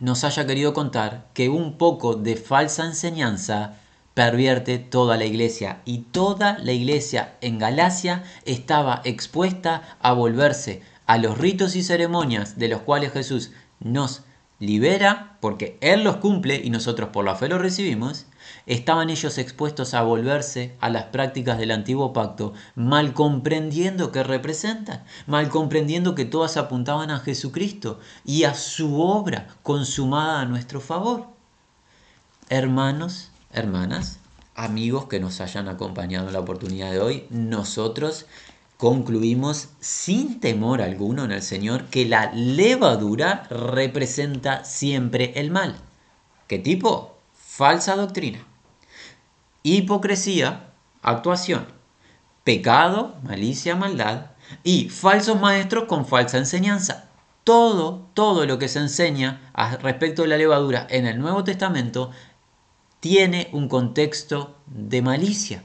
nos haya querido contar que un poco de falsa enseñanza pervierte toda la iglesia y toda la iglesia en Galacia estaba expuesta a volverse a los ritos y ceremonias de los cuales Jesús nos libera porque Él los cumple y nosotros por la fe los recibimos estaban ellos expuestos a volverse a las prácticas del antiguo pacto, mal comprendiendo qué representan, mal comprendiendo que todas apuntaban a Jesucristo y a su obra consumada a nuestro favor. Hermanos, hermanas, amigos que nos hayan acompañado en la oportunidad de hoy, nosotros concluimos sin temor alguno en el Señor que la levadura representa siempre el mal. ¿Qué tipo? Falsa doctrina hipocresía, actuación. pecado, malicia, maldad, y falsos maestros con falsa enseñanza. Todo, todo lo que se enseña respecto de la levadura en el Nuevo Testamento tiene un contexto de malicia.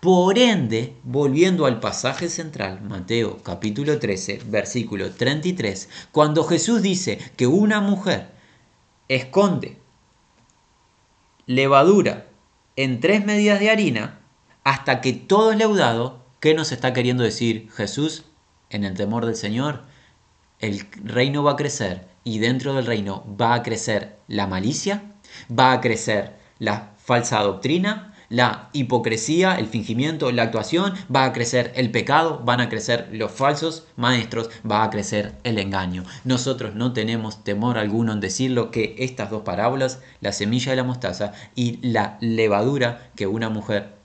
Por ende, volviendo al pasaje central, Mateo capítulo 13, versículo 33, cuando Jesús dice que una mujer esconde levadura en tres medidas de harina hasta que todo es leudado, ¿qué nos está queriendo decir Jesús? En el temor del Señor, el reino va a crecer y dentro del reino va a crecer la malicia, va a crecer la falsa doctrina, la hipocresía, el fingimiento, la actuación, va a crecer el pecado, van a crecer los falsos maestros, va a crecer el engaño. Nosotros no tenemos temor alguno en decirlo que estas dos parábolas, la semilla de la mostaza y la levadura que una mujer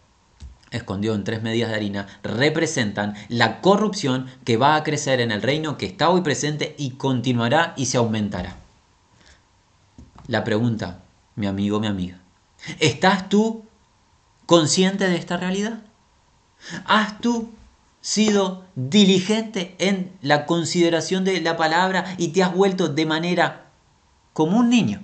escondió en tres medidas de harina, representan la corrupción que va a crecer en el reino que está hoy presente y continuará y se aumentará. La pregunta, mi amigo, mi amiga, ¿estás tú consciente de esta realidad? ¿Has tú sido diligente en la consideración de la palabra y te has vuelto de manera como un niño?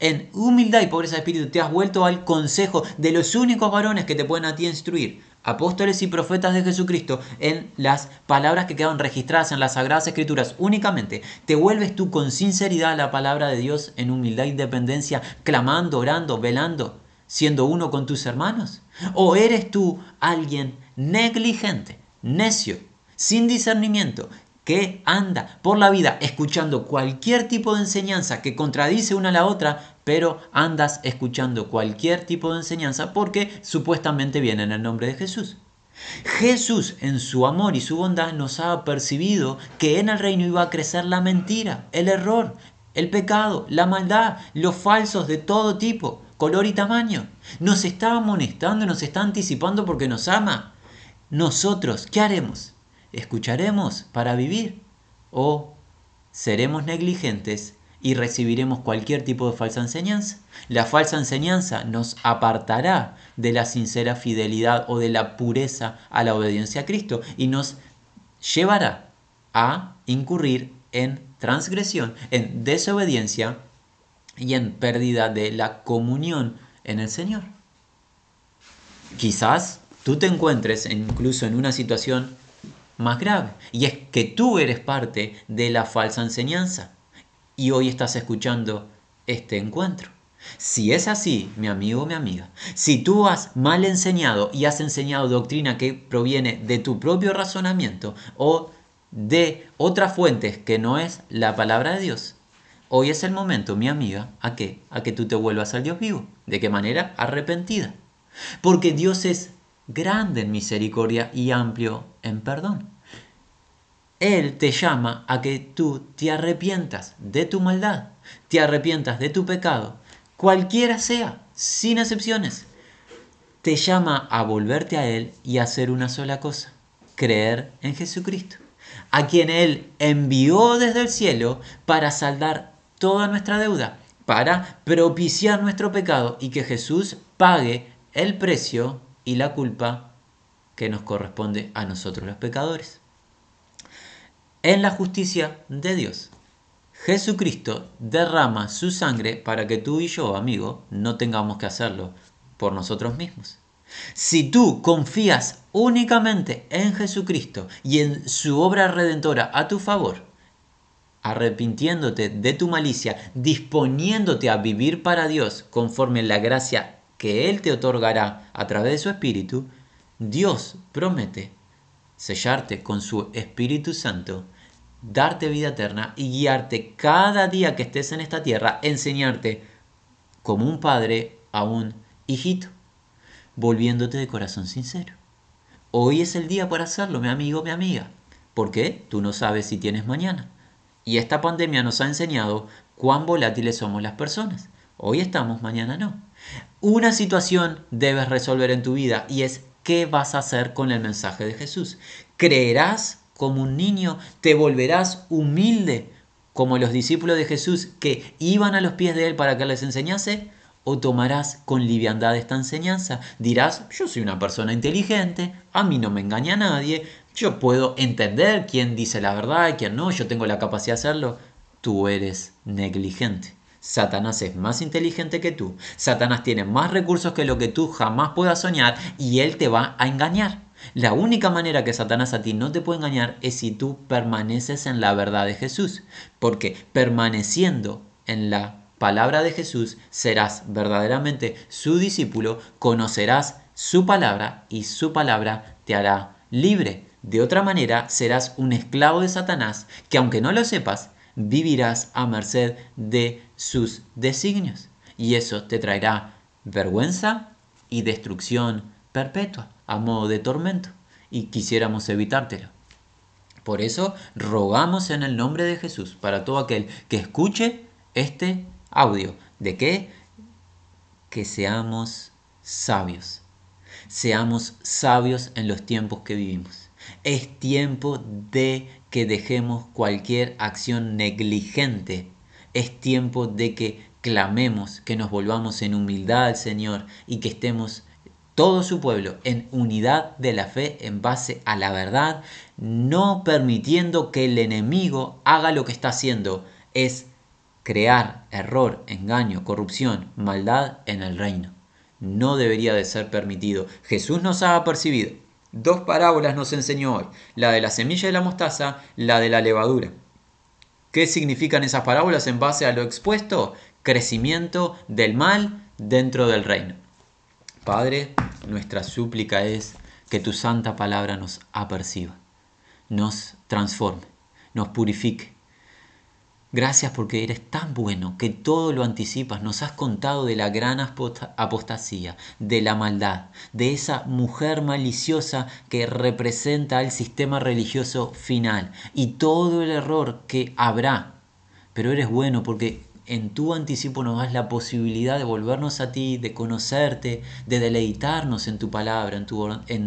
En humildad y pobreza de espíritu te has vuelto al consejo de los únicos varones que te pueden a ti instruir, apóstoles y profetas de Jesucristo, en las palabras que quedan registradas en las Sagradas Escrituras únicamente. Te vuelves tú con sinceridad a la palabra de Dios en humildad e independencia, clamando, orando, velando, siendo uno con tus hermanos. ¿O eres tú alguien negligente, necio, sin discernimiento, que anda por la vida escuchando cualquier tipo de enseñanza que contradice una a la otra, pero andas escuchando cualquier tipo de enseñanza porque supuestamente viene en el nombre de Jesús. Jesús en su amor y su bondad nos ha percibido que en el reino iba a crecer la mentira, el error, el pecado, la maldad, los falsos de todo tipo, color y tamaño. Nos está amonestando, nos está anticipando porque nos ama. Nosotros, ¿qué haremos? ¿Escucharemos para vivir? ¿O seremos negligentes y recibiremos cualquier tipo de falsa enseñanza? La falsa enseñanza nos apartará de la sincera fidelidad o de la pureza a la obediencia a Cristo y nos llevará a incurrir en transgresión, en desobediencia y en pérdida de la comunión en el Señor. Quizás tú te encuentres incluso en una situación más grave. Y es que tú eres parte de la falsa enseñanza. Y hoy estás escuchando este encuentro. Si es así, mi amigo o mi amiga, si tú has mal enseñado y has enseñado doctrina que proviene de tu propio razonamiento o de otras fuentes que no es la palabra de Dios, hoy es el momento, mi amiga, a que a que tú te vuelvas al Dios vivo. ¿De qué manera? Arrepentida. Porque Dios es grande en misericordia y amplio en perdón. Él te llama a que tú te arrepientas de tu maldad, te arrepientas de tu pecado, cualquiera sea, sin excepciones. Te llama a volverte a Él y hacer una sola cosa, creer en Jesucristo, a quien Él envió desde el cielo para saldar toda nuestra deuda, para propiciar nuestro pecado y que Jesús pague el precio y la culpa que nos corresponde a nosotros los pecadores. En la justicia de Dios, Jesucristo derrama su sangre para que tú y yo, amigo, no tengamos que hacerlo por nosotros mismos. Si tú confías únicamente en Jesucristo y en su obra redentora a tu favor, arrepintiéndote de tu malicia, disponiéndote a vivir para Dios conforme la gracia que Él te otorgará a través de su Espíritu, Dios promete sellarte con su Espíritu Santo, darte vida eterna y guiarte cada día que estés en esta tierra, enseñarte como un padre a un hijito, volviéndote de corazón sincero. Hoy es el día para hacerlo, mi amigo, mi amiga. ¿Por qué? Tú no sabes si tienes mañana. Y esta pandemia nos ha enseñado cuán volátiles somos las personas. Hoy estamos, mañana no. Una situación debes resolver en tu vida y es qué vas a hacer con el mensaje de Jesús. ¿Creerás como un niño? ¿Te volverás humilde como los discípulos de Jesús que iban a los pies de Él para que les enseñase? o tomarás con liviandad esta enseñanza? Dirás, yo soy una persona inteligente, a mí no me engaña nadie, yo puedo entender quién dice la verdad y quién no, yo tengo la capacidad de hacerlo. Tú eres negligente. Satanás es más inteligente que tú. Satanás tiene más recursos que lo que tú jamás puedas soñar y él te va a engañar. La única manera que Satanás a ti no te puede engañar es si tú permaneces en la verdad de Jesús. Porque permaneciendo en la palabra de Jesús serás verdaderamente su discípulo, conocerás su palabra y su palabra te hará libre. De otra manera serás un esclavo de Satanás que aunque no lo sepas, vivirás a merced de sus designios. Y eso te traerá vergüenza y destrucción perpetua, a modo de tormento. Y quisiéramos evitártelo. Por eso rogamos en el nombre de Jesús para todo aquel que escuche este audio. ¿De qué? Que seamos sabios. Seamos sabios en los tiempos que vivimos. Es tiempo de que dejemos cualquier acción negligente. Es tiempo de que clamemos, que nos volvamos en humildad al Señor y que estemos todo su pueblo en unidad de la fe en base a la verdad, no permitiendo que el enemigo haga lo que está haciendo, es crear error, engaño, corrupción, maldad en el reino. No debería de ser permitido. Jesús nos ha percibido Dos parábolas nos enseñó hoy, la de la semilla de la mostaza, la de la levadura. ¿Qué significan esas parábolas en base a lo expuesto? Crecimiento del mal dentro del reino. Padre, nuestra súplica es que tu santa palabra nos aperciba, nos transforme, nos purifique, Gracias porque eres tan bueno que todo lo anticipas. Nos has contado de la gran apostasía, de la maldad, de esa mujer maliciosa que representa el sistema religioso final y todo el error que habrá. Pero eres bueno porque en tu anticipo nos das la posibilidad de volvernos a ti, de conocerte, de deleitarnos en tu palabra, en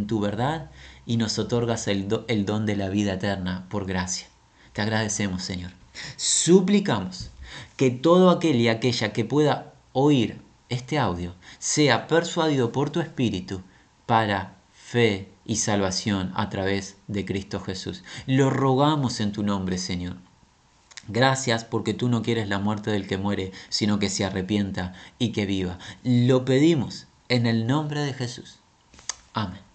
tu, verdad y nos otorgas el don de la vida eterna por gracia. Te agradecemos, Señor. Suplicamos que todo aquel y aquella que pueda oír este audio sea persuadido por tu Espíritu para fe y salvación a través de Cristo Jesús. Lo rogamos en tu nombre, Señor. Gracias porque tú no quieres la muerte del que muere, sino que se arrepienta y que viva. Lo pedimos en el nombre de Jesús. Amén.